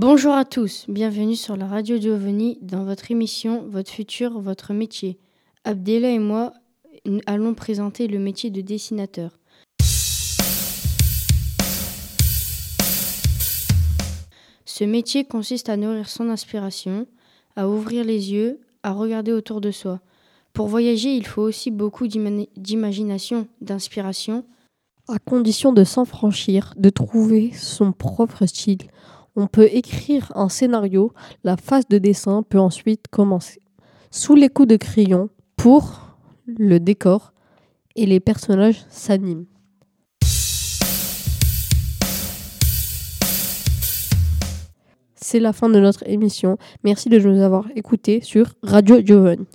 Bonjour à tous, bienvenue sur la radio Giovanni dans votre émission Votre futur, votre métier. Abdella et moi allons présenter le métier de dessinateur. Ce métier consiste à nourrir son inspiration, à ouvrir les yeux, à regarder autour de soi. Pour voyager, il faut aussi beaucoup d'imagination, d'inspiration. À condition de s'enfranchir, de trouver son propre style. On peut écrire un scénario, la phase de dessin peut ensuite commencer. Sous les coups de crayon, pour le décor et les personnages s'animent. C'est la fin de notre émission. Merci de nous avoir écoutés sur Radio Giovanni.